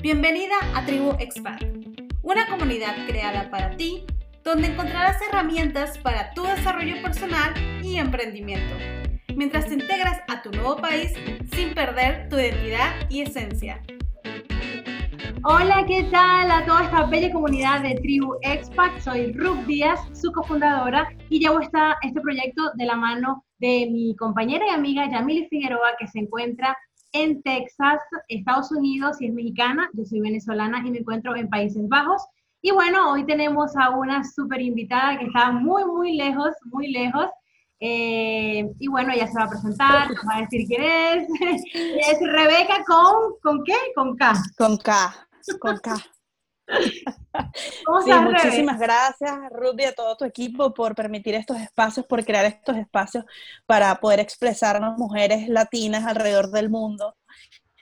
Bienvenida a Tribu Expat, una comunidad creada para ti donde encontrarás herramientas para tu desarrollo personal y emprendimiento, mientras te integras a tu nuevo país sin perder tu identidad y esencia. Hola, ¿qué tal a toda esta bella comunidad de Tribu Expat? Soy Ruth Díaz, su cofundadora, y llevo esta, este proyecto de la mano de mi compañera y amiga Yamili Figueroa, que se encuentra en Texas, Estados Unidos, y es mexicana. Yo soy venezolana y me encuentro en Países Bajos. Y bueno, hoy tenemos a una súper invitada que está muy, muy lejos, muy lejos. Eh, y bueno, ella se va a presentar, va a decir quién es. es Rebeca con, ¿con qué? Con K. Con K, con K. sí, muchísimas gracias, Ruby, a todo tu equipo por permitir estos espacios, por crear estos espacios para poder expresarnos mujeres latinas alrededor del mundo,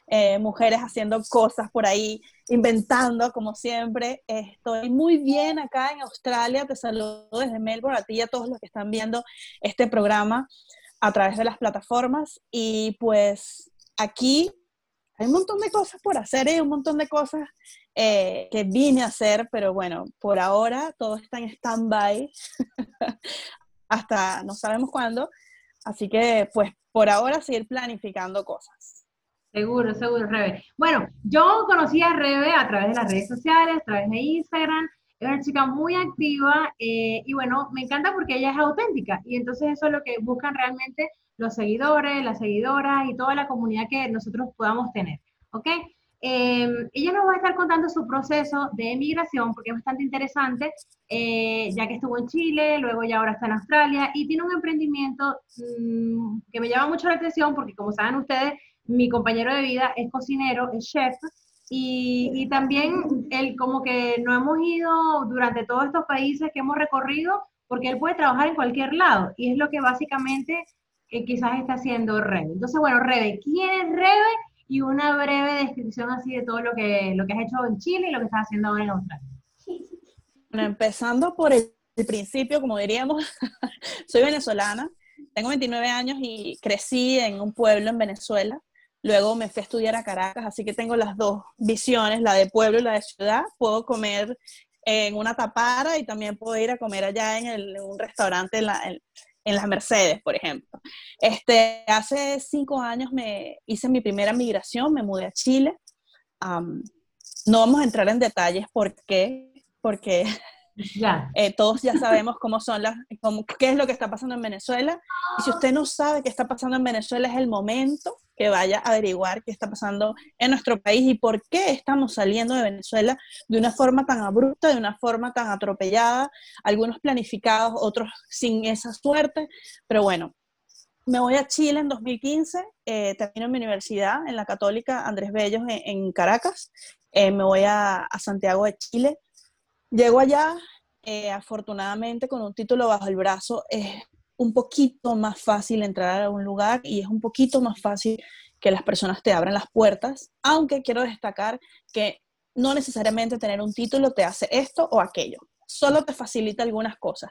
eh, mujeres haciendo cosas por ahí, inventando como siempre. Estoy muy bien acá en Australia, te saludo desde Melbourne, a ti y a todos los que están viendo este programa a través de las plataformas. Y pues aquí hay un montón de cosas por hacer y un montón de cosas eh, que vine a hacer, pero bueno, por ahora todo está en stand-by hasta no sabemos cuándo. Así que, pues, por ahora seguir planificando cosas. Seguro, seguro, Rebe. Bueno, yo conocí a Rebe a través de las redes sociales, a través de Instagram. Es una chica muy activa eh, y bueno, me encanta porque ella es auténtica y entonces eso es lo que buscan realmente los seguidores, las seguidoras y toda la comunidad que nosotros podamos tener. ¿Ok? Em, ella nos va a estar contando su proceso de emigración porque es bastante interesante, eh, ya que estuvo en Chile, luego ya ahora está en Australia y tiene un emprendimiento mm, que me llama mucho la atención porque como saben ustedes, mi compañero de vida es cocinero, es chef y, y también él como que no hemos ido durante todos estos países que hemos recorrido porque él puede trabajar en cualquier lado y es lo que básicamente que quizás está haciendo Rebe. Entonces, bueno, Rebe, ¿quién es Rebe? Y una breve descripción así de todo lo que, lo que has hecho en Chile y lo que estás haciendo ahora en Australia. Bueno, empezando por el, principio, como diríamos, soy venezolana, tengo 29 años y crecí en un pueblo en Venezuela. Luego me fui a estudiar a Caracas, así que tengo las dos visiones, la de pueblo y la de ciudad. Puedo comer en una tapara y también puedo ir a comer allá en, el, un restaurante en la, las Mercedes, por ejemplo. Este, hace cinco años me hice mi primera migración, me mudé a Chile. no vamos a entrar en detalles por qué, porque Eh, todos ya sabemos cómo son las, qué es lo que está pasando en Venezuela. Y si usted no sabe qué está pasando en Venezuela, es el momento que vaya a averiguar qué está pasando en nuestro país y por qué estamos saliendo de Venezuela de una forma tan abrupta, de una forma tan atropellada, algunos planificados, otros sin esa suerte. Pero bueno, me voy a Chile en 2015, eh, termino mi universidad en la Católica Andrés Bellos en, Caracas, eh, me voy a, a Santiago de Chile Llego allá, eh, afortunadamente, con un título bajo el brazo, es un poquito más fácil entrar a un lugar y es un poquito más fácil que las personas te abran las puertas, aunque quiero destacar que no necesariamente tener un título te hace esto o aquello, solo te facilita algunas cosas.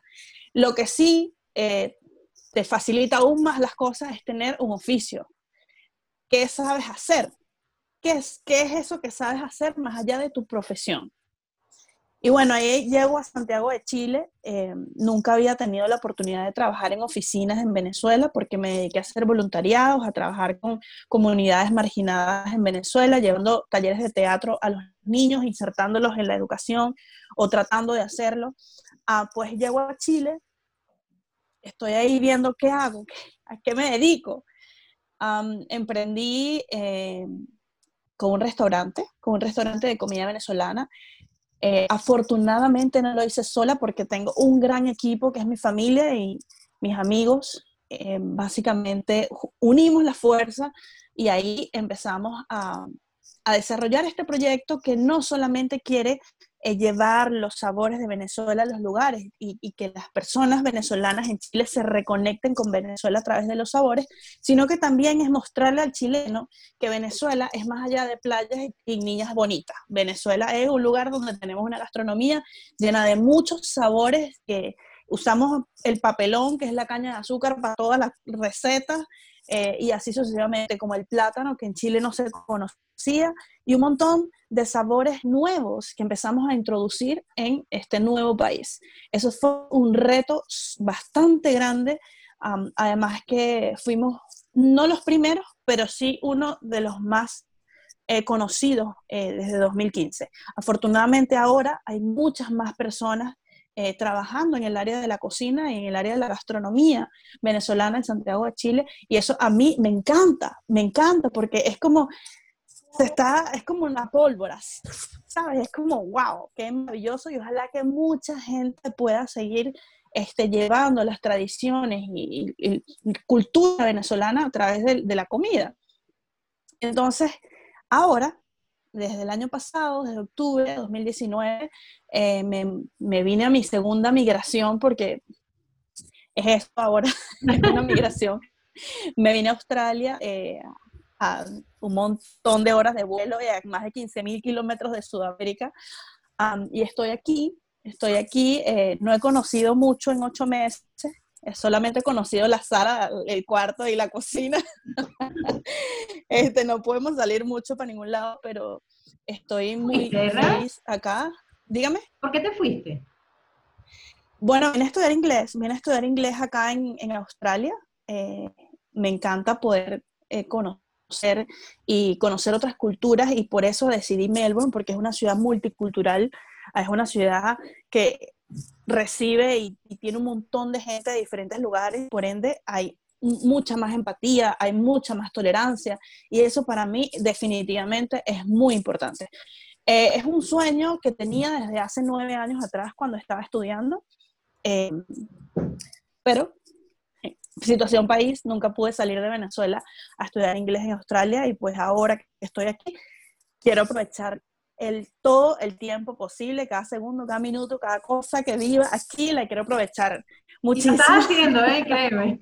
Lo que sí eh, te facilita aún más las cosas es tener un oficio. ¿Qué sabes hacer? ¿Qué es, ¿Qué es eso que sabes hacer más allá de tu profesión? Y bueno, ahí llego a Santiago de Chile. Eh, nunca había tenido la oportunidad de trabajar en oficinas en Venezuela porque me dediqué a hacer voluntariados, a trabajar con comunidades marginadas en Venezuela, llevando talleres de teatro a los niños, insertándolos en la educación o tratando de hacerlo. Ah, pues llego a Chile, estoy ahí viendo qué hago, a qué me dedico. emprendí eh, con un restaurante, con un restaurante de comida venezolana eh, afortunadamente no lo hice sola porque tengo un gran equipo que es mi familia y mis amigos. Eh, básicamente unimos la fuerza y ahí empezamos a, a desarrollar este proyecto que no solamente quiere eh, llevar los sabores de Venezuela a los lugares y, que las personas venezolanas en Chile se reconecten con Venezuela a través de los sabores, sino que también es mostrarle al chileno que Venezuela es más allá de playas y, niñas bonitas. Venezuela es un lugar donde tenemos una gastronomía llena de muchos sabores que usamos el papelón, que es la caña de azúcar, para todas las recetas. Eh, y así sucesivamente, como el plátano, que en Chile no se conocía, y un montón de sabores nuevos que empezamos a introducir en este nuevo país. Eso fue un reto bastante grande, además que fuimos no los primeros, pero sí uno de los más eh, conocidos eh, desde 2015. Afortunadamente ahora hay muchas más personas eh, trabajando en el área de la cocina y en el área de la gastronomía venezolana en Santiago de Chile y eso a mí me encanta, me encanta porque es como está, es como una pólvora, ¿sabes? Es como, wow, qué maravilloso y ojalá que mucha gente pueda seguir este, llevando las tradiciones y, cultura venezolana a través de, la comida. Entonces, ahora, desde el año pasado, desde octubre de 2019, eh, me, me, vine a mi segunda migración porque es esto ahora, es una migración. Me vine a Australia eh, a un montón de horas de vuelo y a más de 15 mil kilómetros de Sudamérica. y estoy aquí Estoy aquí, eh, no he conocido mucho en ocho meses, solamente he conocido la sala, el cuarto y la cocina. este, no podemos salir mucho para ningún lado, pero estoy muy feliz acá. Dígame. ¿Por qué te fuiste? Bueno, vine a estudiar inglés, vine a estudiar inglés acá en, en Australia. Eh, me encanta poder eh, conocer y conocer otras culturas y por eso decidí Melbourne, porque es una ciudad multicultural es una ciudad que recibe y, tiene un montón de gente de diferentes lugares, por ende hay mucha más empatía, hay mucha más tolerancia y eso para mí definitivamente es muy importante. Eh, es un sueño que tenía desde hace nueve años atrás cuando estaba estudiando, eh, pero situación país, nunca pude salir de Venezuela a estudiar inglés en Australia y pues ahora que estoy aquí, quiero aprovechar el, todo el tiempo posible, cada segundo, cada minuto, cada cosa que viva aquí, la quiero aprovechar muchísimo. estás haciendo, ¿eh? Créeme.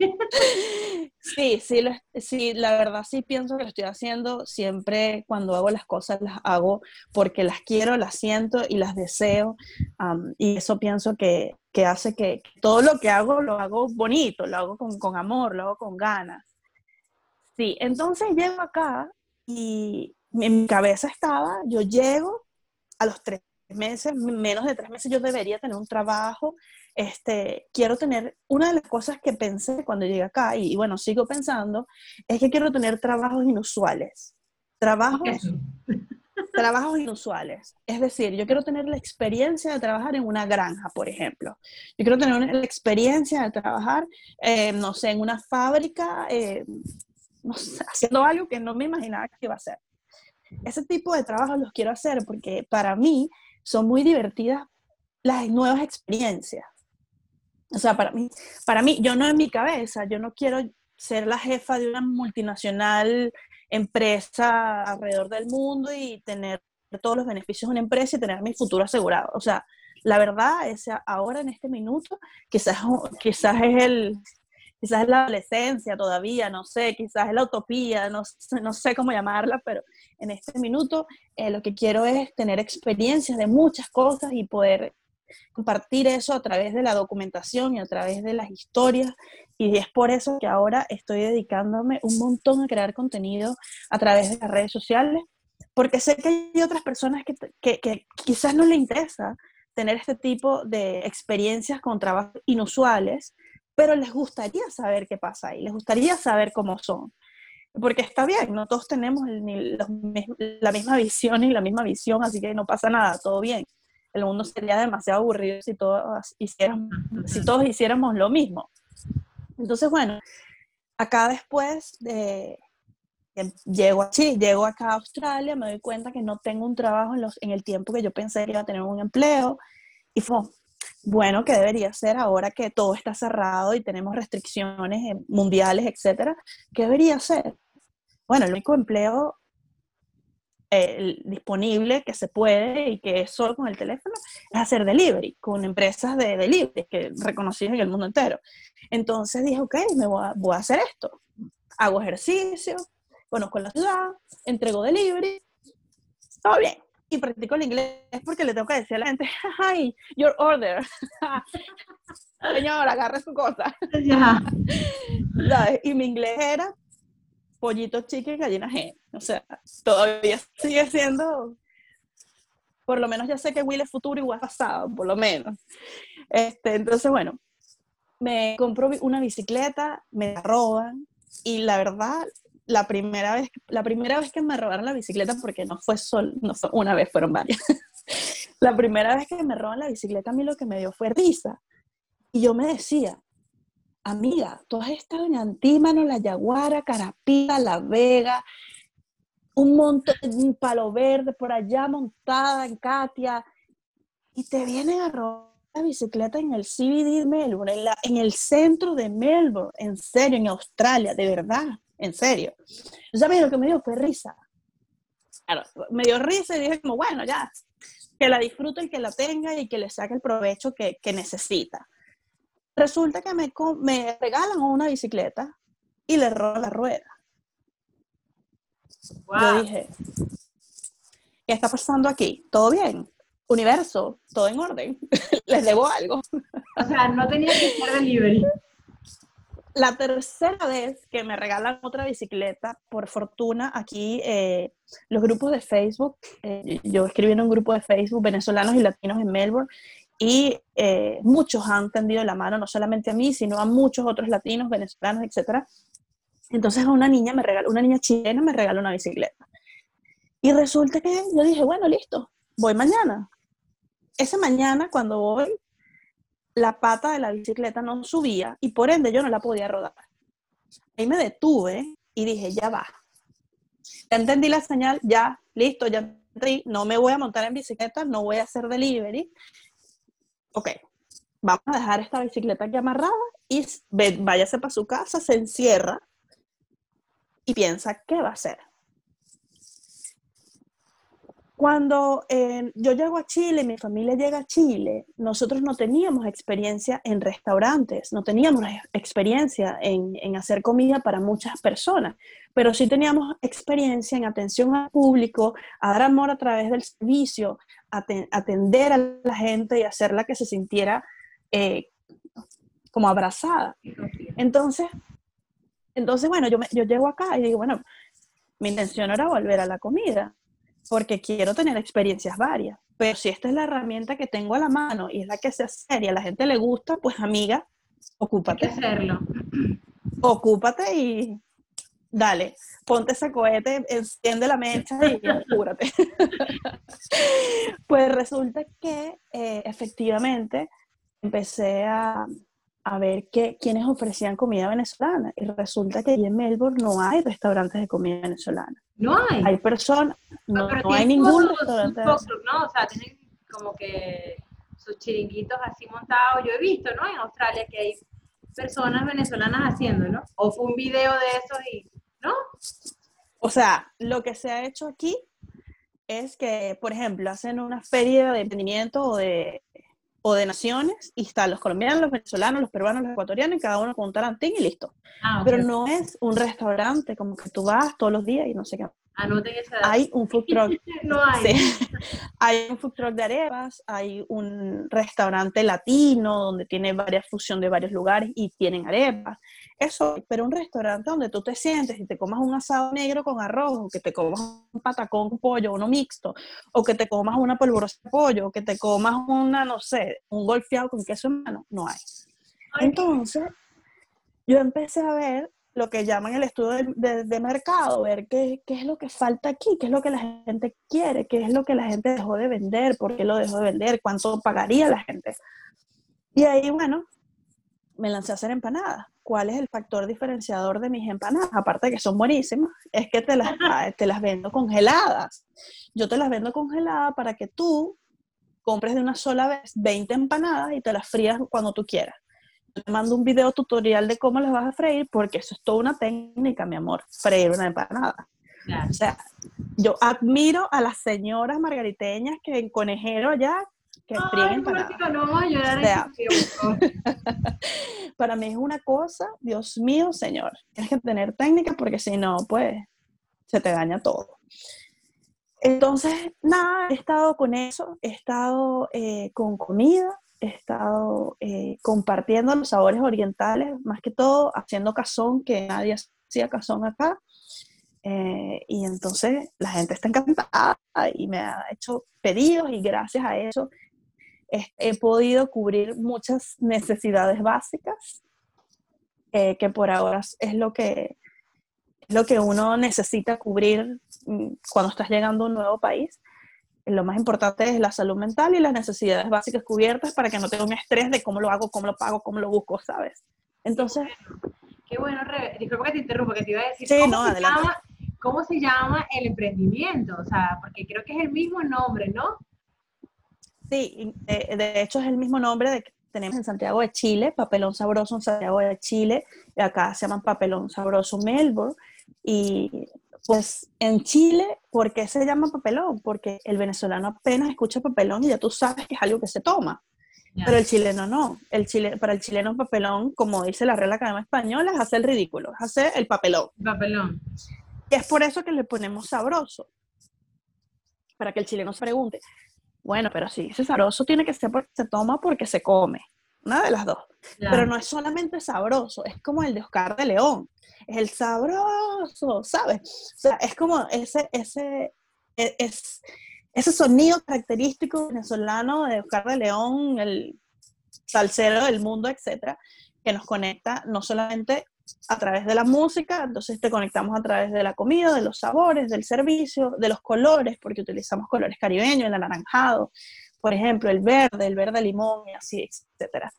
Sí, sí, sí, la verdad sí pienso que lo estoy haciendo. Siempre cuando hago las cosas las hago porque las quiero, las siento y las deseo. y eso pienso que, que, hace que todo lo que hago lo hago bonito, lo hago con, con amor, lo hago con ganas. Sí, entonces llego acá y en mi cabeza estaba, yo llego a los tres meses, menos de tres meses yo debería tener un trabajo, este, quiero tener, una de las cosas que pensé cuando llegué acá, y, bueno, sigo pensando, es que quiero tener trabajos inusuales, trabajos, trabajos inusuales, es decir, yo quiero tener la experiencia de trabajar en una granja, por ejemplo, yo quiero tener la experiencia de trabajar, eh, no sé, en una fábrica, eh, haciendo algo que no me imaginaba que iba a hacer. Ese tipo de trabajos los quiero hacer porque para mí son muy divertidas las nuevas experiencias. O sea, para mí, para mí, yo no en mi cabeza, yo no quiero ser la jefa de una multinacional empresa alrededor del mundo y tener todos los beneficios de una empresa y tener mi futuro asegurado. O sea, la verdad es ahora en este minuto quizás, quizás es el, quizás es la adolescencia todavía, no sé, quizás es la utopía, no, no sé cómo llamarla, pero en este minuto eh, lo que quiero es tener experiencias de muchas cosas y poder compartir eso a través de la documentación y a través de las historias. Y es por eso que ahora estoy dedicándome un montón a crear contenido a través de las redes sociales, porque sé que hay otras personas que, que, quizás no les interesa tener este tipo de experiencias con trabajos inusuales, pero les gustaría saber qué pasa ahí, les gustaría saber cómo son. Porque está bien, no todos tenemos la misma visión y la misma visión, así que no pasa nada, todo bien. El mundo sería demasiado aburrido si todos hiciéramos, si todos hiciéramos lo mismo. Entonces, bueno, acá después de, llego, sí, llego acá a Australia, me doy cuenta que no tengo un trabajo en, los, en el tiempo que yo pensé que iba a tener un empleo. Y fue, bueno, ¿qué debería ser ahora que todo está cerrado y tenemos restricciones eh, mundiales, etcétera? ¿Qué debería ser? Bueno, el único empleo eh, disponible que se puede y que es solo con el teléfono es hacer delivery, con empresas de delivery que reconocidas en el mundo entero. Entonces dije, ok, me voy a, voy a hacer esto. Hago ejercicio, conozco la ciudad, entrego delivery, todo bien y practico el inglés porque le tengo que decir a la gente, hi, your order. Señor, agarre su cosa. Y mi inglés era pollito chicken, gallina gen. O sea, todavía sigue siendo por lo menos ya sé que Will es futuro y Will es pasado, por lo menos. Este, entonces, bueno, me compró una bicicleta, me la roban y la verdad, la primera vez, la primera vez que me robaron la bicicleta, porque no fue solo, no fue una vez, fueron varias. la primera vez que me roban la bicicleta, a mí lo que me dio fue risa. Y yo me decía, amiga, tú has estado en Antímano, La Yaguara, Carapita, La Vega, un montón, un palo verde por allá montada en Katia, y te vienen a robar la bicicleta en el CBD de Melbourne, en, el centro de Melbourne, en serio, en Australia, de verdad, en serio. ¿Sabes lo que me dio? Fue risa. Claro, me dio risa y dije como, bueno, ya, que la disfrute el que la tenga y que le saque el provecho que, que necesita. Resulta que me, me regalan una bicicleta y le roban la rueda. Yo dije, ¿qué está pasando aquí? ¿Todo bien? Universo, todo en orden. Les debo algo. O sea, no tenía que ser delivery. La tercera vez que me regalan otra bicicleta, por fortuna, aquí eh, los grupos de Facebook, eh, yo escribí en un grupo de Facebook venezolanos y latinos en Melbourne, y eh, muchos han tendido la mano, no solamente a mí, sino a muchos otros latinos, venezolanos, etc. Entonces una niña, me regaló, una niña chilena me regaló una bicicleta. Y resulta que yo dije, bueno, listo, voy mañana. Esa mañana, cuando voy, la pata de la bicicleta no subía y por ende yo no la podía rodar. Ahí me detuve y dije, ya va. Ya entendí la señal, ya, listo, ya no me voy a montar en bicicleta, no voy a hacer delivery. Ok, vamos a dejar esta bicicleta aquí amarrada y váyase para su casa, se encierra y piensa, ¿qué va a hacer? Cuando eh, yo llego a Chile, mi familia llega a Chile, nosotros no teníamos experiencia en restaurantes, no teníamos experiencia en, en, hacer comida para muchas personas, pero sí teníamos experiencia en atención al público, a dar amor a través del servicio, atender a la gente y hacerla que se sintiera eh, como abrazada. Entonces, entonces, bueno, yo, yo llego acá y digo, bueno, mi intención era volver a la comida, porque quiero tener experiencias varias. Pero si esta es la herramienta que tengo a la mano y es la que se hace y a la gente le gusta, pues amiga, ocúpate. Hay que hacerlo. Ocúpate y dale, ponte ese cohete, enciende la mecha y apúrate. pues resulta que eh, efectivamente empecé a, a ver qué, quiénes ofrecían comida venezolana. Y resulta que allí en Melbourne no hay restaurantes de comida venezolana. No hay. Hay personas, no, hay ningún restaurante. ¿no? O sea, tienen como que sus chiringuitos así montados. Yo he visto, ¿no? En Australia que hay personas venezolanas haciendo, ¿no? O fue un video de eso y, ¿no? O sea, lo que se ha hecho aquí es que, por ejemplo, hacen una feria de emprendimiento o de o de naciones y están los colombianos, los venezolanos, los peruanos, los ecuatorianos y cada uno con un tarantín y listo. Ah, Pero no es un restaurante como que tú vas todos los días y no sé qué. Anoten esa Hay un food truck. no hay. hay un food truck de arepas, hay un restaurante latino donde tiene varias fusión de varios lugares y tienen arepas. Eso, pero un restaurante donde tú te sientes y te comas un asado negro con arroz, o que te comas un patacón con pollo, uno mixto, o que te comas una polvorosa de pollo, o que te comas una, no sé, un golfeado con queso en mano, no hay. Entonces, yo empecé a ver lo que llaman el estudio de, mercado, ver qué, qué, es lo que falta aquí, qué es lo que la gente quiere, qué es lo que la gente dejó de vender, por qué lo dejó de vender, cuánto pagaría la gente. Y ahí, bueno, me lancé a hacer empanadas. ¿Cuál es el factor diferenciador de mis empanadas? Aparte de que son buenísimas, es que te las, te las vendo congeladas. Yo te las vendo congeladas para que tú compres de una sola vez 20 empanadas y te las frías cuando tú quieras. Te mando un video tutorial de cómo las vas a freír porque eso es toda una técnica, mi amor, freír una empanada. O sea, yo admiro a las señoras margariteñas que en Conejero allá que para mí es una cosa, Dios mío, Señor, tienes que tener técnica porque si no, pues se te daña todo. Entonces, nada, he estado con eso, he estado eh, con comida, he estado eh, compartiendo los sabores orientales, más que todo haciendo cazón, que nadie hacía cazón acá. Eh, y entonces la gente está encantada y me ha hecho pedidos y gracias a eso he podido cubrir muchas necesidades básicas eh, que por ahora es lo que, es lo que uno necesita cubrir mm, cuando estás llegando a un nuevo país. Lo más importante es la salud mental y las necesidades básicas cubiertas para que no tenga un estrés de cómo lo hago, cómo lo pago, cómo lo busco, ¿sabes? Entonces... Qué bueno, disculpa que te interrumpa, que te iba a decir. Sí, no, adelante. ¿Cómo se llama el emprendimiento? O sea, porque creo que es el mismo nombre, ¿no? Sí, de, hecho es el mismo nombre de que tenemos en Santiago de Chile, Papelón Sabroso en Santiago de Chile, acá se llaman Papelón Sabroso Melbourne. Y pues en Chile, ¿por qué se llama papelón? Porque el venezolano apenas escucha papelón y ya tú sabes que es algo que se toma. Pero el chileno no. El chile, para el chileno papelón, como dice la Real Academia Española, es hacer el ridículo, es hacer el papelón. Papelón. Y es por eso que le ponemos sabroso. Para que el chileno se pregunte, bueno, pero sí, ese sabroso tiene que ser porque se toma porque se come. Una de las dos. Pero no es solamente sabroso, es como el de Oscar de León. Es el sabroso, ¿sabes? O sea, es como ese, ese, e, es, ese sonido característico venezolano de Oscar de León, el salsero del mundo, etcétera, que nos conecta no solamente a través de la música, entonces te conectamos a través de la comida, de los sabores, del servicio, de los colores, porque utilizamos colores caribeños, el anaranjado, por ejemplo, el verde, el verde limón y así, etcétera.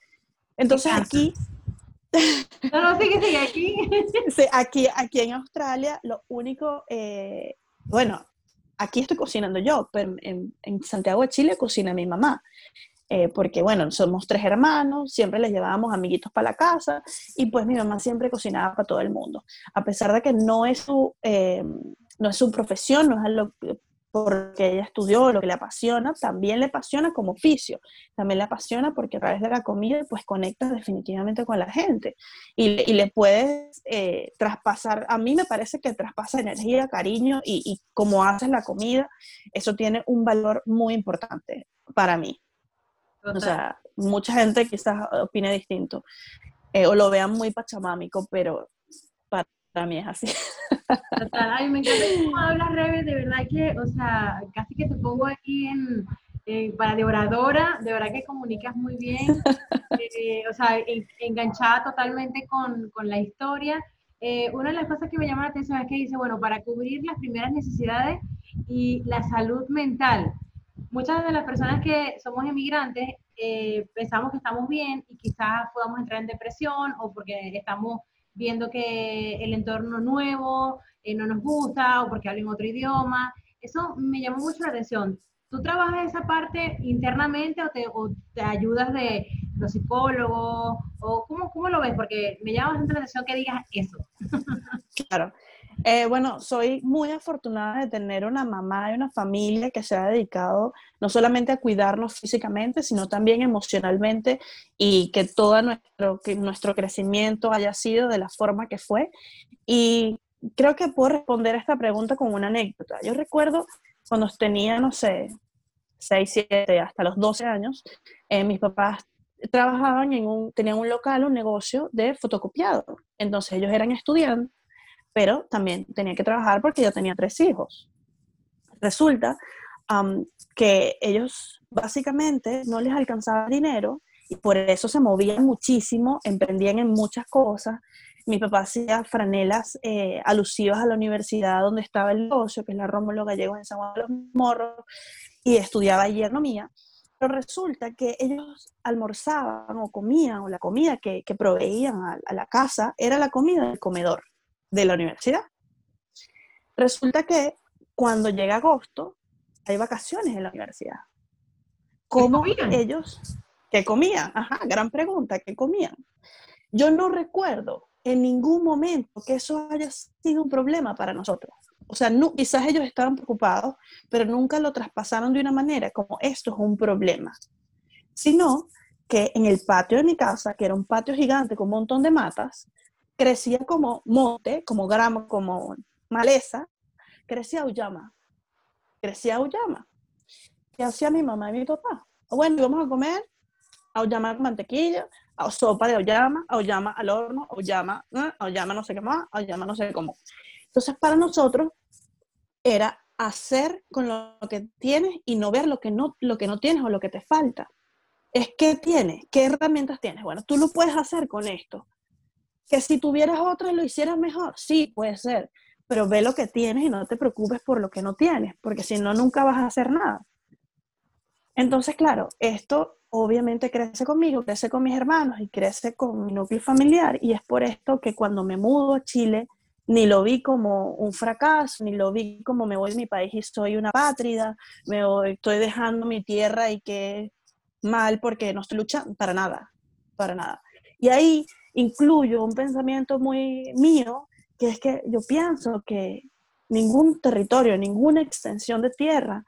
Entonces aquí... No, no, sigue, sigue, aquí. sí, aquí, aquí en Australia, lo único, eh, bueno, aquí estoy cocinando yo, pero en, en Santiago de Chile cocina mi mamá. Eh, porque bueno, somos tres hermanos, siempre les llevábamos amiguitos para la casa y pues mi mamá siempre cocinaba para todo el mundo, a pesar de que no es su, eh, no es su profesión, no es lo porque ella estudió, lo que le apasiona, también le apasiona como oficio, también le apasiona porque a través de la comida pues conectas definitivamente con la gente y, y le puedes eh, traspasar, a mí me parece que traspasa energía, cariño y, y como haces la comida, eso tiene un valor muy importante para mí. O sea, mucha gente quizás opine distinto eh, o lo vean muy pachamámico, pero para mí es así. Ay, me encanta cómo hablas, Rebe, de verdad que, o sea, casi que te pongo aquí en, para de oradora, de verdad que comunicas muy bien, eh, o sea, enganchada totalmente con, con la historia. Eh, una de las cosas que me llama la atención es que dice, bueno, para cubrir las primeras necesidades y la salud mental, muchas de las personas que somos inmigrantes eh, pensamos que estamos bien y quizás podamos entrar en depresión o porque estamos viendo que el entorno nuevo eh, no nos gusta o porque hablan otro idioma. Eso me llamó mucho la atención. ¿Tú trabajas esa parte internamente o te, o te ayudas de los psicólogos? ¿O cómo, cómo lo ves? Porque me llama bastante la atención que digas eso. Claro. Eh, bueno, soy muy afortunada de tener una mamá y una familia que se ha dedicado no solamente a cuidarnos físicamente, sino también emocionalmente y que todo nuestro, que nuestro crecimiento haya sido de la forma que fue. Y creo que puedo responder a esta pregunta con una anécdota. Yo recuerdo cuando tenía, no sé, 6, 7, hasta los 12 años, eh, mis papás trabajaban en un, tenían un local, un negocio de fotocopiado. Entonces ellos eran estudiantes pero también tenía que trabajar porque yo tenía tres hijos. Resulta que ellos básicamente no les alcanzaba dinero y por eso se movían muchísimo, emprendían en muchas cosas. Mi papá hacía franelas eh, alusivas a la universidad donde estaba el negocio, que es la Rómulo Gallegos en San Juan de los Morros, y estudiaba allí economía. Pero resulta que ellos almorzaban o comían, o la comida que, proveían a la casa era la comida del comedor de la universidad. Resulta que cuando llega agosto, hay vacaciones en la universidad. ¿Cómo ellos? ¿Qué comían? Ajá, gran pregunta, ¿qué comían? Yo no recuerdo en ningún momento que eso haya sido un problema para nosotros. O sea, no, quizás ellos estaban preocupados, pero nunca lo traspasaron de una manera como esto es un problema. Sino que en el patio de mi casa, que era un patio gigante con un montón de matas, crecía como monte, como grama, como maleza, crecía auyama. Crecía auyama. ¿Qué hacía mi mamá y mi papá? Bueno, vamos a comer auyama con mantequilla, sopa de auyama, auyama al horno, auyama, auyama no sé qué más, auyama no sé cómo. Entonces, para nosotros era hacer con lo que tienes y no ver lo que no, lo que no tienes o lo que te falta. Es qué tienes, qué herramientas tienes. Bueno, tú lo puedes hacer con esto. Que si tuvieras otra lo hicieras mejor, sí, puede ser, pero ve lo que tienes y no te preocupes por lo que no tienes, porque si no, nunca vas a hacer nada. Entonces, claro, esto obviamente crece conmigo, crece con mis hermanos y crece con mi núcleo familiar y es por esto que cuando me mudo a Chile, ni lo vi como un fracaso, ni lo vi como me voy de mi país y soy una pátrida, me estoy dejando mi tierra y que mal porque no estoy luchando, para nada, para nada. Y ahí incluyo un pensamiento muy mío, que es que yo pienso que ningún territorio, ninguna extensión de tierra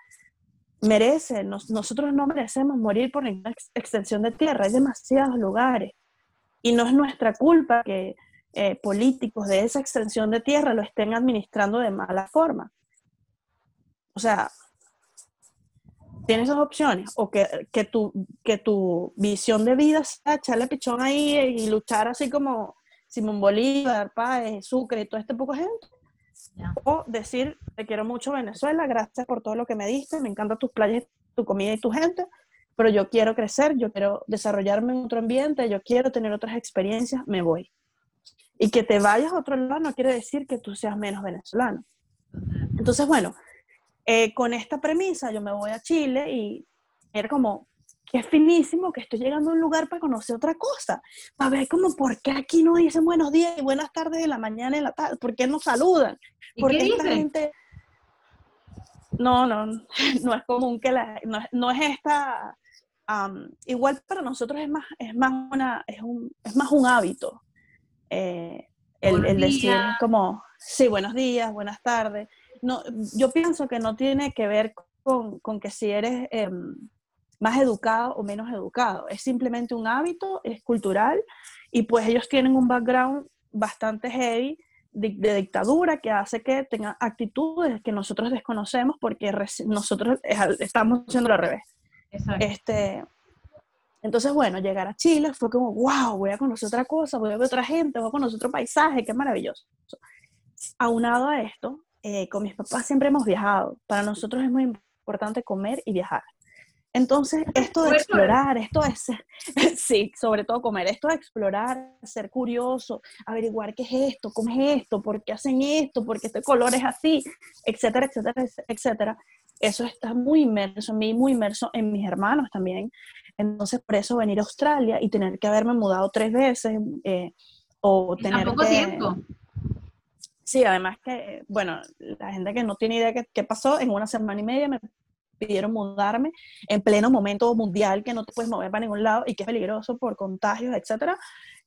merece, nosotros no merecemos morir por ninguna extensión de tierra, hay demasiados lugares. Y no es nuestra culpa que eh, políticos de esa extensión de tierra lo estén administrando de mala forma. O sea, tienes dos opciones, o que, que, tu, que tu visión de vida sea echarle pichón ahí y luchar así como Simón Bolívar, Páez, Sucre y todo este poco gente, o decir, te quiero mucho Venezuela, gracias por todo lo que me diste, me encantan tus playas, tu comida y tu gente, pero yo quiero crecer, yo quiero desarrollarme en otro ambiente, yo quiero tener otras experiencias, me voy. Y que te vayas a otro lado no quiere decir que tú seas menos venezolano. Entonces, bueno, eh, con esta premisa yo me voy a Chile y era como, que es finísimo que estoy llegando a un lugar para conocer otra cosa, para ver como por qué aquí no dicen buenos días y buenas tardes de la mañana y la tarde, por qué no saludan, por qué esta gente... No, no, no es común que la, no, es esta, igual para nosotros es más, es más, una, es, un, es más un hábito, eh, el, decir como, sí, buenos días, buenas tardes. No, yo pienso que no tiene que ver con, con que si eres em, más educado o menos educado, es simplemente un hábito, es cultural y pues ellos tienen un background bastante heavy de, dictadura que hace que tengan actitudes que nosotros desconocemos porque nosotros estamos haciendo al revés. Este, entonces, bueno, llegar a Chile fue como, wow, voy a conocer otra cosa, voy a ver otra gente, voy a conocer otro paisaje, qué maravilloso. Aunado a esto, eh, con mis papás siempre hemos viajado. Para nosotros es muy importante comer y viajar. Entonces, esto de explorar, esto es, sí, sobre todo comer, esto de explorar, ser curioso, averiguar qué es esto, cómo es esto, por qué hacen esto, por qué este color es así, etcétera, etcétera, etcétera. Eso está muy inmerso en mí, muy inmerso en mis hermanos también. Entonces, por eso venir a Australia y tener que haberme mudado tres veces eh, o tener tiempo. Sí, además que, bueno, la gente que no tiene idea qué, qué pasó, en una semana y media me pidieron mudarme en pleno momento mundial que no te puedes mover para ningún lado y que es peligroso por contagios, etcétera,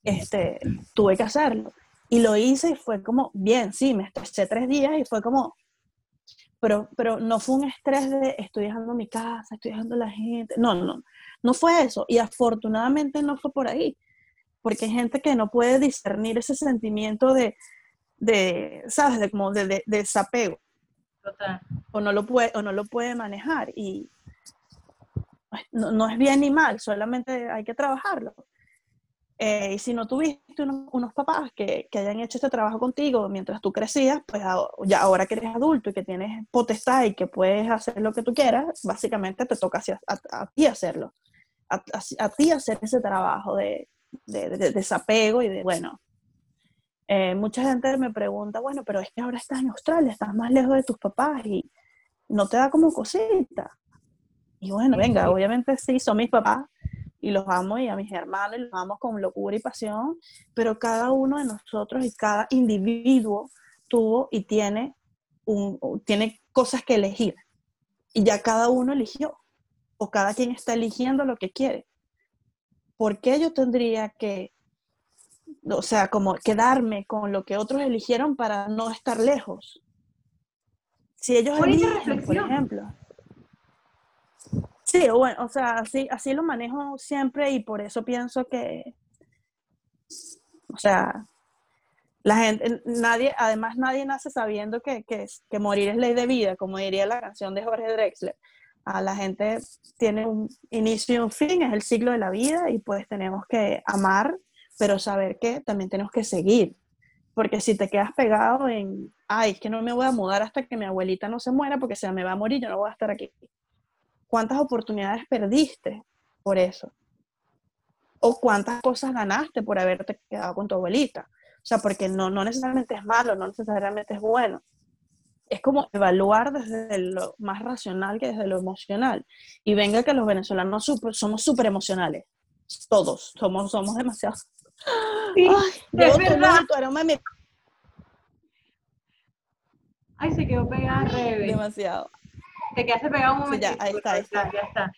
este, tuve que hacerlo. Y lo hice y fue como, bien, sí, me estresé tres días y fue como, pero, pero no fue un estrés de estoy dejando mi casa, estoy dejando la gente, no, no, no fue eso. Y afortunadamente no fue por ahí, porque hay gente que no puede discernir ese sentimiento de, de ¿sabes? De, como de, de, desapego. Total. O no lo puede, o no lo puede manejar. Y no, no es bien ni mal, solamente hay que trabajarlo. Eh, y si no tuviste unos, papás que, que, hayan hecho este trabajo contigo mientras tú crecías, pues ya ahora que eres adulto y que tienes potestad y que puedes hacer lo que tú quieras, básicamente te toca a, a ti hacerlo a, ti hacer ese trabajo de, desapego y de, bueno, eh, mucha gente me pregunta, bueno, pero es que ahora estás en Australia, estás más lejos de tus papás y no te da como cosita. Y bueno, venga, obviamente sí, son mis papás y los amo y a mis hermanos los amo con locura y pasión, pero cada uno de nosotros y cada individuo tuvo y tiene, un, tiene cosas que elegir. Y ya cada uno eligió o cada quien está eligiendo lo que quiere. ¿Por qué yo tendría que, o sea, como quedarme con lo que otros eligieron para no estar lejos? Si ellos eligen, por ejemplo. Sí, bueno, o sea, así, así lo manejo siempre y por eso pienso que, o sea, la gente, nadie, además nadie nace sabiendo que, que, que morir es ley de vida, como diría la canción de Jorge Drexler a la gente tiene un inicio y un fin, es el ciclo de la vida y pues tenemos que amar, pero saber que también tenemos que seguir, Porque si te quedas pegado en, ay, es que no me voy a mudar hasta que mi abuelita no se muera porque se me va a morir, yo no voy a estar aquí. ¿Cuántas oportunidades perdiste por eso? ¿O cuántas cosas ganaste por haberte quedado con tu abuelita? O sea, porque no, no necesariamente es malo, no necesariamente es bueno. Es como evaluar desde lo más racional que desde lo emocional. Y venga que los venezolanos somos súper emocionales. Todos. Somos, somos demasiado. Sí, Ay, es verdad. Ay, se quedó pegada Rebe. Demasiado. Te quedaste pegado un momento. ya, ahí está, ahí está. Ya está.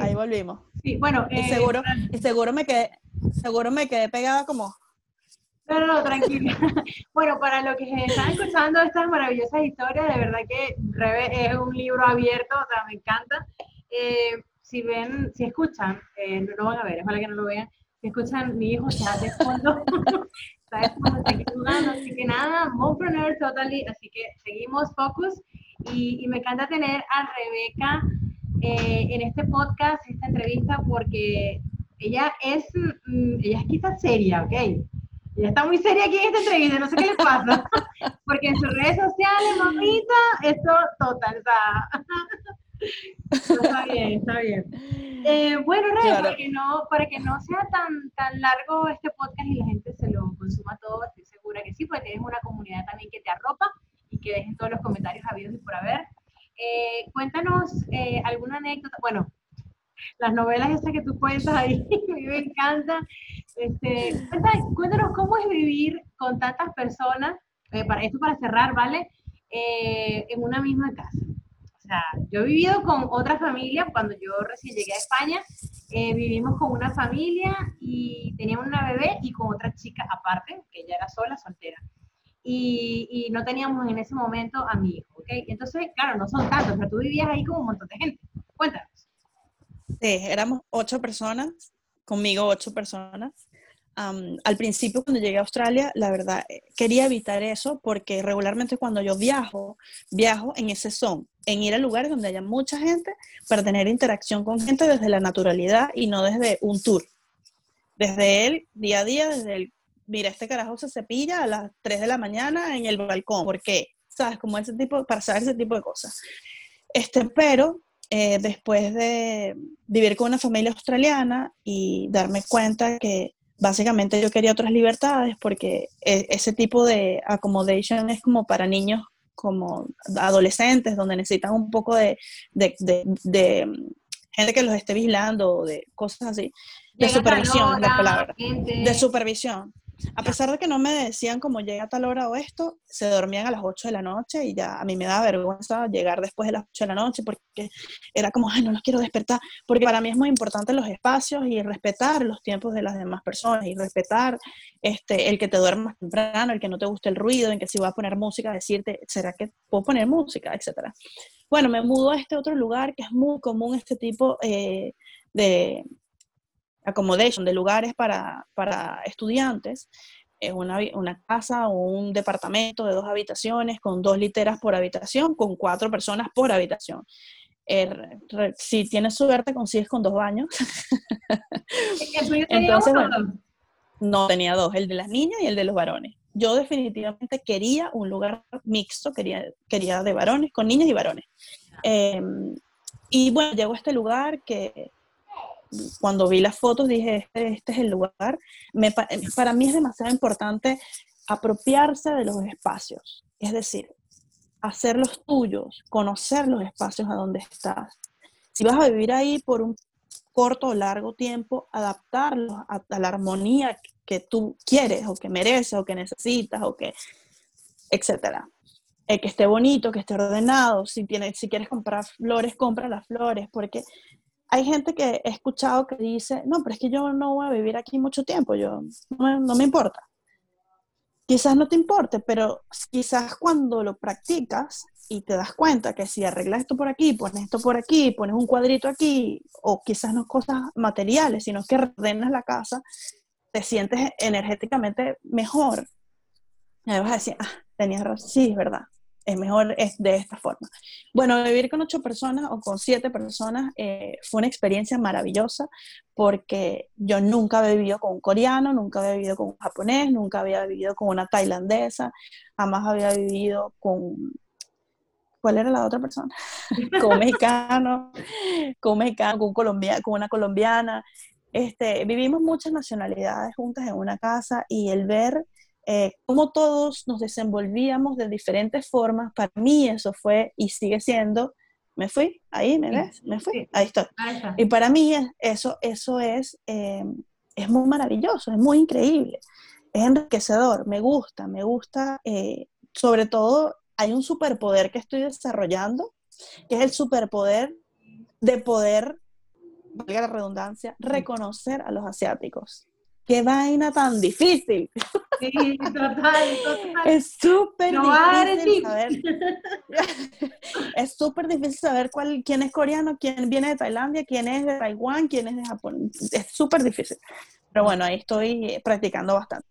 Ahí volvimos. Sí, bueno. Y seguro, eh, y seguro me quedé, seguro me quedé pegada como no, no, no, tranquila. bueno, para los que están escuchando estas maravillosas historias, de verdad que Rebe es un libro abierto, o sea, me encanta. Eh, si ven, si escuchan, eh, no lo van a ver, ojalá que no lo vean, escuchan, mi hijo está de fondo, está de fondo, así que nada, Mompreneur Totally, así que seguimos Focus, y, me encanta tener a Rebeca eh, en este podcast, esta entrevista, porque ella es, mm, ella es quizás seria, ¿ok? Ella está muy seria aquí en esta entrevista, no sé qué le pasa. Porque en sus redes sociales, mamita, esto total, está, está bien, está bien. Eh, bueno, Rey, para, que no, para que no sea tan, tan largo este podcast y la gente se lo consuma todo, estoy segura que sí, porque tienes una comunidad también que te arropa y que dejen todos los comentarios habidos y por haber. Eh, cuéntanos eh, alguna anécdota, bueno, las novelas esas que tú cuentas ahí, a mí me encantan. Este, cuéntanos, cómo es vivir con tantas personas, para esto para cerrar, ¿vale? En una misma casa. Yo he vivido con otra familia, cuando yo recién llegué a España, eh, vivimos con una familia y teníamos una bebé y con otra chica aparte, que ella era sola, soltera. Y, y, no teníamos en ese momento a mi hijo, ¿ok? Entonces, claro, no son tantos, pero tú vivías ahí con un montón de gente. Cuéntanos. Sí, éramos ocho personas, conmigo ocho personas. Al principio, cuando llegué a Australia, la verdad, eh, quería evitar eso porque regularmente cuando yo viajo, viajo en ese son, en ir a lugares donde haya mucha gente para tener interacción con gente desde la naturalidad y no desde un tour. Desde el día a día, desde el, mira, este carajo se cepilla a las 3 de la mañana en el balcón. ¿Por qué? ¿Sabes? Como ese tipo, para saber ese tipo de cosas. Este, pero eh, después de vivir con una familia australiana y darme cuenta que básicamente yo quería otras libertades porque e, ese tipo de accommodation es como para niños como adolescentes, donde necesitan un poco de, de, de, gente que los esté vigilando o de cosas así. De supervisión, la palabra. De supervisión. A pesar de que no me decían cómo llega a tal hora o esto, se dormían a las 8 de la noche y ya a mí me daba vergüenza llegar después de las 8 de la noche porque era como, ay, no los quiero despertar, porque para mí es muy importante los espacios y respetar los tiempos de las demás personas y respetar este, el que te duermas temprano, el que no te guste el ruido, en que si voy a poner música, decirte, ¿será que puedo poner música? Etcétera. Bueno, me mudo a este otro lugar que es muy común este tipo eh, de, accommodation, de lugares para, para estudiantes, es una, una, casa o un departamento de dos habitaciones con dos literas por habitación, con cuatro personas por habitación. Er, si tienes suerte, consigues con dos baños. Entonces, no tenía dos, el de las niñas y el de los varones. Yo definitivamente quería un lugar mixto, quería, quería de varones, con niñas y varones. Em, y bueno, llegó a este lugar que cuando vi las fotos dije, este, este es el lugar. Me, para mí es demasiado importante apropiarse de los espacios, es decir, hacerlos tuyos, conocer los espacios a donde estás. Si vas a vivir ahí por un corto o largo tiempo, adaptarlos a, la armonía que tú quieres o que mereces o que necesitas o que, etcétera. Eh, que esté bonito, que esté ordenado, si, tienes, si quieres comprar flores, compra las flores, porque hay gente que he escuchado que dice, no, pero es que yo no voy a vivir aquí mucho tiempo, yo no, me importa. Quizás no te importe, pero quizás cuando lo practicas y te das cuenta que si arreglas esto por aquí, pones esto por aquí, pones un cuadrito aquí, o quizás no cosas materiales, sino que ordenas la casa, te sientes energéticamente mejor. Y vas a decir, ah, tenías razón, sí, es verdad, es mejor es de esta forma. Bueno, vivir con ocho personas o con siete personas eh, fue una experiencia maravillosa porque yo nunca había vivido con un coreano, nunca había vivido con un japonés, nunca había vivido con una tailandesa, jamás había vivido con... ¿Cuál era la otra persona? con un mexicano, con un mexicano, con, con una colombiana. Este, vivimos muchas nacionalidades juntas en una casa y el ver eh, cómo todos nos desenvolvíamos de diferentes formas, para mí eso fue y sigue siendo, me fui, ahí me ves, me fui, ahí estoy. Y para mí eso, eso es, eh, es muy maravilloso, es muy increíble, es enriquecedor, me gusta, me gusta, eh, sobre todo hay un superpoder que estoy desarrollando, que es el superpoder de poder, valga la redundancia, reconocer a los asiáticos qué vaina tan difícil. Sí, total, total. Es súper difícil saber. es súper difícil saber cuál, quién es coreano, quién viene de Tailandia, quién es de Taiwán, quién es de Japón. Es súper difícil. Pero bueno, ahí estoy practicando bastante.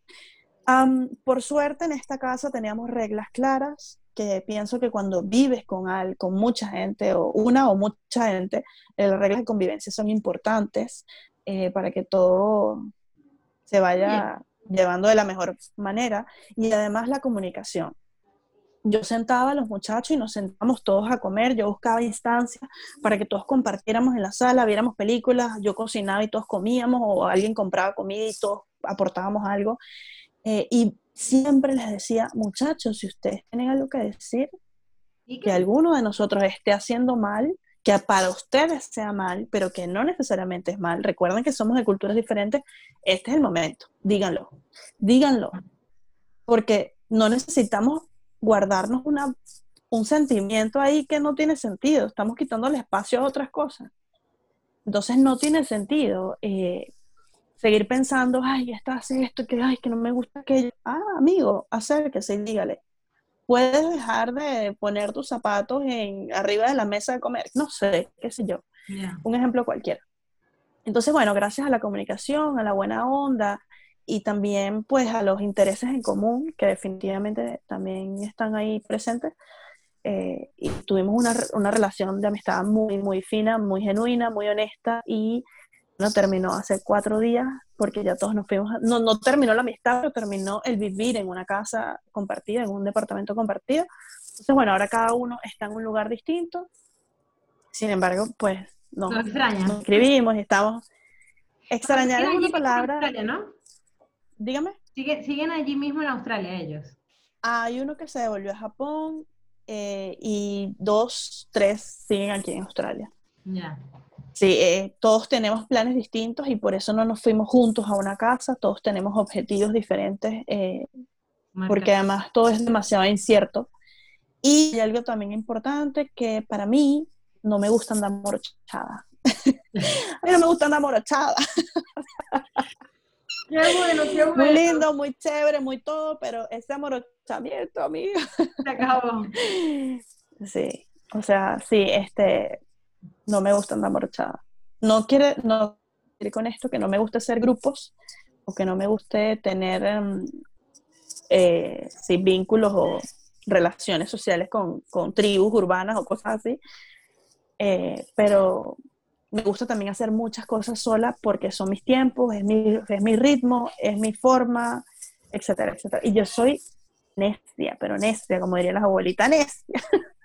por suerte en esta casa teníamos reglas claras que pienso que cuando vives con, al, con mucha gente o una o mucha gente, las reglas de convivencia son importantes eh, para que todo se vaya llevando de la mejor manera y además la comunicación. Yo sentaba a los muchachos y nos sentábamos todos a comer, yo buscaba instancias para que todos compartiéramos en la sala, viéramos películas, yo cocinaba y todos comíamos o alguien compraba comida y todos aportábamos algo. Eh, y siempre les decía, muchachos, si ustedes tienen algo que decir, ¿Y que alguno de nosotros esté haciendo mal, que para ustedes sea mal, pero que no necesariamente es mal. Recuerden que somos de culturas diferentes. Este es el momento. Díganlo. Díganlo. Porque no necesitamos guardarnos una, un sentimiento ahí que no tiene sentido. Estamos quitando el espacio a otras cosas. Entonces no tiene sentido eh, seguir pensando, ay, esta hace esto, que, ay, que no me gusta que... Ah, amigo, acérquese y dígale puedes dejar de poner tus zapatos en, arriba de la mesa de comer, no sé, qué sé yo, un ejemplo cualquiera. Entonces, bueno, gracias a la comunicación, a la buena onda y también pues a los intereses en común que definitivamente también están ahí presentes, eh, y tuvimos una, una, relación de amistad muy, muy fina, muy genuina, muy honesta y no terminó hace cuatro días porque ya todos nos fuimos, no, no terminó la amistad, pero terminó el vivir en una casa compartida, en un departamento compartido. Entonces, bueno, ahora cada uno está en un lugar distinto. Sin embargo, pues nos, nos escribimos y estamos... Extrañar es una palabra... ¿no? Dígame. Siguen, siguen allí mismo en Australia ellos. Hay uno que se devolvió a Japón eh, y dos, tres siguen aquí en Australia. Ya. Sí, eh, todos tenemos planes distintos y por eso no nos fuimos juntos a una casa, todos tenemos objetivos diferentes, eh, porque además todo es demasiado incierto. Y hay algo también importante que para mí no me gusta andar morochada. a mí no me gusta andar morochada. Qué bueno, qué bueno. Muy lindo, muy chévere, muy todo, pero ese amorochamiento, amigo. Se acabó. Sí, o sea, sí, este, no me gusta andar morchada. No quiere, no quiere con esto que no me guste hacer grupos o que no me guste tener em, eh, vínculos o relaciones sociales con, tribus urbanas o cosas así. Eh, pero me gusta también hacer muchas cosas sola porque son mis tiempos, es mi, es mi ritmo, es mi forma, etcétera, etcétera. Y yo soy necia, pero necia, como dirían las abuelitas, necia.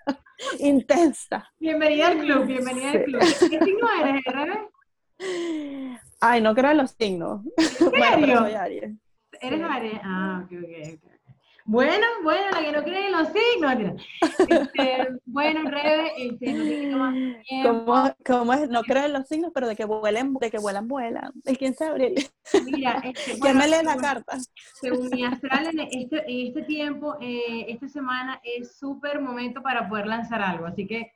intensa. Bienvenida al club, bienvenida al club. ¿Qué signo eres, RB? Ay, no creo en los signos. ¿En serio? soy Aries. ¿Eres Aries? Ah, ok, ok. Bueno, bueno, la que no cree en los signos. Este, bueno, Rebe, este, no sé más tiempo. ¿Cómo, ¿Cómo, es? No creo en los signos, pero de que vuelen, de que vuelan, vuelan. ¿De quién sabe? Mira, este, bueno, me lee la carta? Según mi astral, en este, en este tiempo, eh, esta semana es súper momento para poder lanzar algo. Así que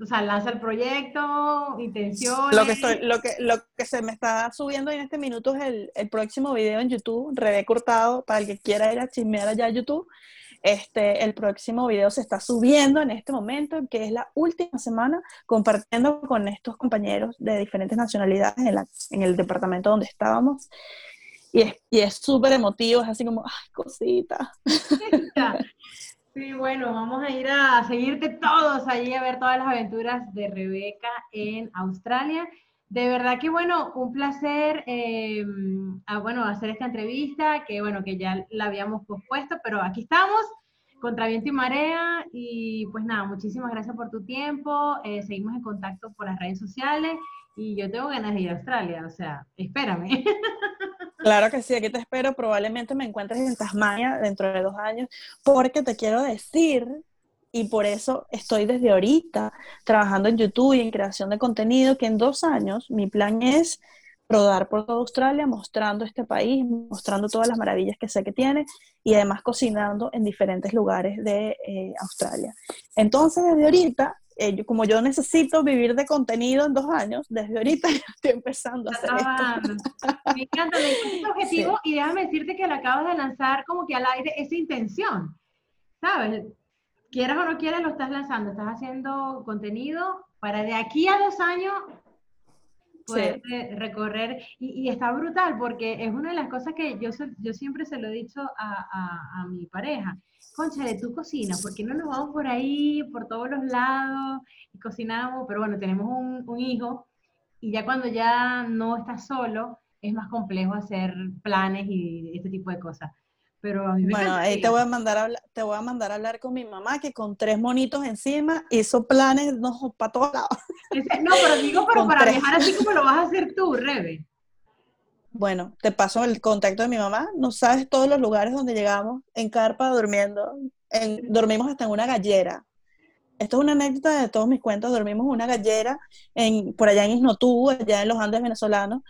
o sea, lanza el proyecto, intenciones. Lo que, estoy, lo que, lo que se me está subiendo en este minuto es el, el próximo video en YouTube, Rebe Cortado, para el que quiera ir a chismear allá a YouTube. Este, el próximo video se está subiendo en este momento, que es la última semana, compartiendo con estos compañeros de diferentes nacionalidades en, la, en el departamento donde estábamos. Y es súper emotivo, es así como, ay, cosita. Sí, bueno, vamos a ir a seguirte todos allí a ver todas las aventuras de Rebeca en Australia. De verdad que bueno, un placer eh, bueno, hacer esta entrevista, que bueno, que ya la habíamos pospuesto, pero aquí estamos, contra viento y marea, y pues nada, muchísimas gracias por tu tiempo, eh, seguimos en contacto por las redes sociales, y yo tengo ganas de ir a Australia, o sea, espérame. Claro que sí, aquí te espero. Probablemente me encuentres en Tasmania dentro de dos años, porque te quiero decir, y por eso estoy desde ahorita trabajando en YouTube y en creación de contenido, que en dos años mi plan es rodar por toda Australia mostrando este país, mostrando todas las maravillas que sé que tiene y además cocinando en diferentes lugares de eh, Australia. Entonces, desde ahorita eh, como yo necesito vivir de contenido en dos años, desde ahorita estoy empezando a hacer esto. Me encanta, me encanta este objetivo y déjame decirte que le acabas de lanzar como que al aire esa intención, ¿sabes? Quieras o no quieras, lo estás lanzando, estás haciendo contenido para de aquí a dos años poder recorrer y, y, está brutal porque es una de las cosas que yo, yo siempre se lo he dicho a, a, a mi pareja concha de tu cocina, ¿por qué no nos vamos por ahí, por todos los lados y cocinamos? Pero bueno, tenemos un, un hijo y ya cuando ya no estás solo, es más complejo hacer planes y este tipo de cosas. Pero bueno, ahí te voy a mandar a hablar, te voy a mandar a hablar con mi mamá que con tres monitos encima hizo planes no, para todos lados. No, pero digo, pero para viajar así como lo vas a hacer tú, Rebe. Bueno, te paso el contacto de mi mamá. No sabes todos los lugares donde llegamos en carpa durmiendo. En, dormimos hasta en una gallera. Esto es una anécdota de todos mis cuentos. Dormimos en una gallera en, por allá en Isnotú, allá en los Andes venezolanos,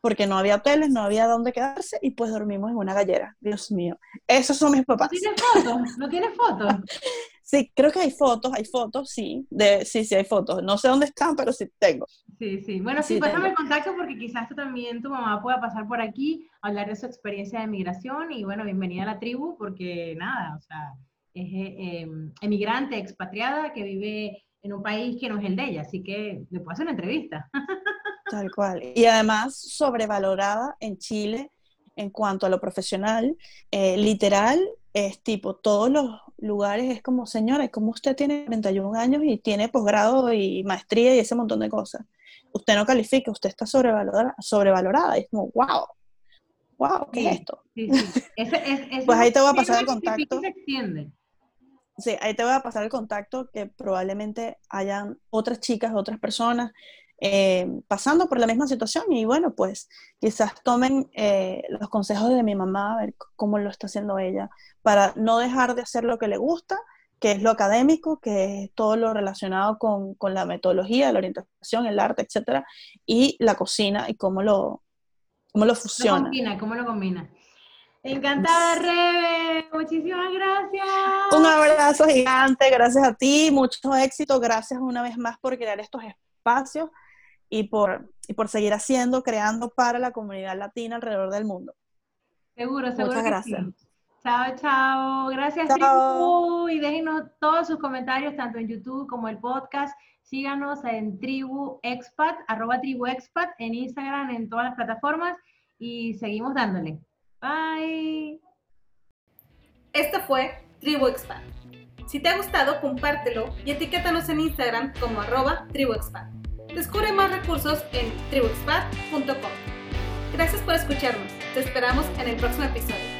porque no había hoteles, no había dónde quedarse y pues dormimos en una gallera. Dios mío. Esos son mis papás. ¿No tienes fotos? ¿No tienes fotos? Sí, creo que hay fotos, hay fotos, sí, de, sí, sí hay fotos. No sé dónde están, pero sí tengo. Sí, sí. Bueno, sí, pásame el contacto porque quizás tú también, tu mamá pueda pasar por aquí, hablar de su experiencia de migración y bueno, bienvenida a la tribu porque nada, o sea, es eh, em, emigrante, expatriada que vive en un país que no es el de ella, así que le puedo hacer una entrevista. Tal cual. Y además sobrevalorada en Chile en cuanto a lo profesional, eh, literal, es tipo, todos los lugares es como, señora, como usted tiene 31 años y tiene posgrado y maestría y ese montón de cosas. Usted no califica, usted está sobrevalorada, sobrevalorada. Y es como, wow, wow, ¿qué es esto? pues ahí te voy a pasar el contacto. Sí, ahí te voy a pasar el contacto que probablemente hayan otras chicas, otras personas eh, pasando por la misma situación y bueno, pues quizás tomen eh, los consejos de mi mamá, a ver cómo lo está haciendo ella, para no dejar de hacer lo que le gusta, que es lo académico, que es todo lo relacionado con, con la metodología, la orientación, el arte, etcétera, y la cocina y cómo lo, cómo lo fusiona. ¿Cómo lo combina? ¿Cómo lo combina? Encantada, Rebe. Muchísimas gracias. Un abrazo gigante. Gracias a ti. Mucho éxito. Gracias una vez más por crear estos espacios y por, y por seguir haciendo, creando para la comunidad latina alrededor del mundo. Seguro, seguro. Muchas gracias. Chao, chao. Gracias, Tribu. Y déjenos todos sus comentarios, tanto en YouTube como el podcast. Síganos en Tribu Expat, arroba Tribu Expat, en Instagram, en todas las plataformas. Y seguimos dándole. Bye. Esto fue Tribu Expat. Si te ha gustado, compártelo y etiquétanos en Instagram como arroba Tribu Expat. Descubre más recursos en tribuexpat.com. Gracias por escucharnos. Te esperamos en el próximo episodio.